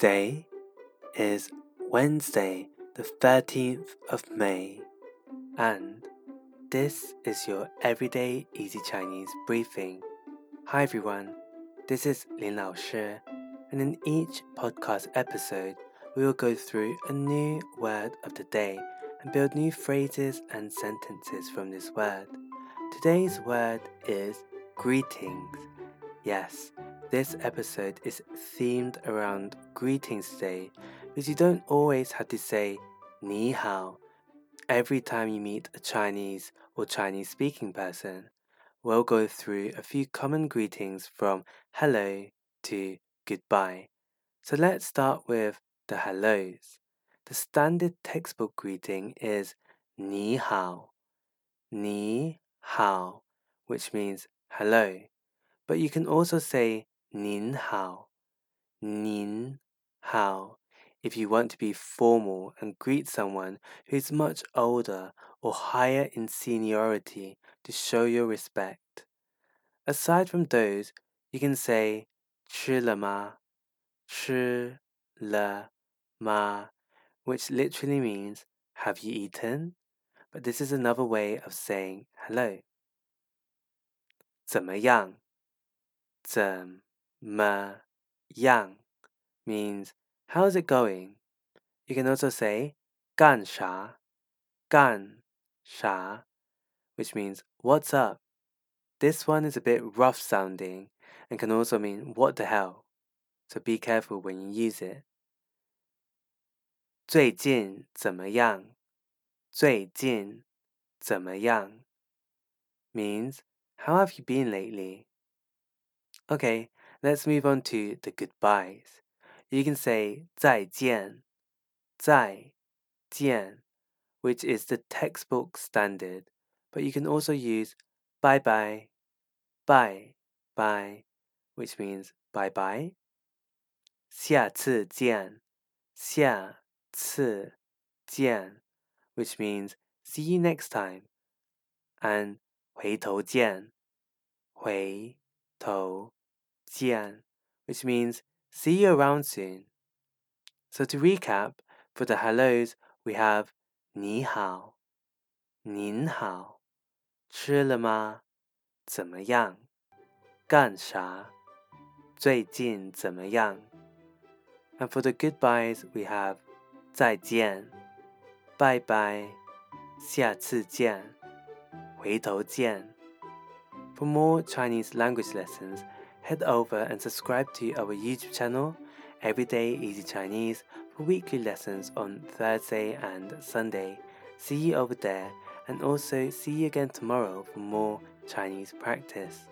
Today is Wednesday, the 13th of May, and this is your Everyday Easy Chinese briefing. Hi everyone, this is Lin Lao Shi, and in each podcast episode, we will go through a new word of the day and build new phrases and sentences from this word. Today's word is greetings. Yes, this episode is themed around Greetings Day because you don't always have to say Ni Hao every time you meet a Chinese or Chinese speaking person. We'll go through a few common greetings from hello to goodbye. So let's start with the hellos. The standard textbook greeting is Ni Hao. Ni Hao, which means hello. But you can also say 您好,您好, if you want to be formal and greet someone who is much older or higher in seniority to show your respect. Aside from those, you can say 吃了吗?吃了吗, which literally means have you eaten? But this is another way of saying hello. 怎么样?怎 ma yang means how's it going? You can also say 干啥干啥 which means what's up? This one is a bit rough sounding and can also mean what the hell. So be careful when you use it. 最近怎么样?最近怎么样 means how have you been lately? Okay, Let's move on to the goodbyes. You can say 再见,再见, which is the textbook standard, but you can also use bye bye, bye bye, which means bye bye. 下次见,下次见, which means see you next time. And 回头见,回头 Jian, which means see you around soon. So to recap, for the hellos, we have 你好,您好,吃了吗?怎么样?干啥?最近怎么样? And for the goodbyes, we have 再见,拜拜,下次见,回头见. For more Chinese language lessons, head over and subscribe to our YouTube channel, Everyday Easy Chinese, for weekly lessons on Thursday and Sunday. See you over there, and also see you again tomorrow for more Chinese practice.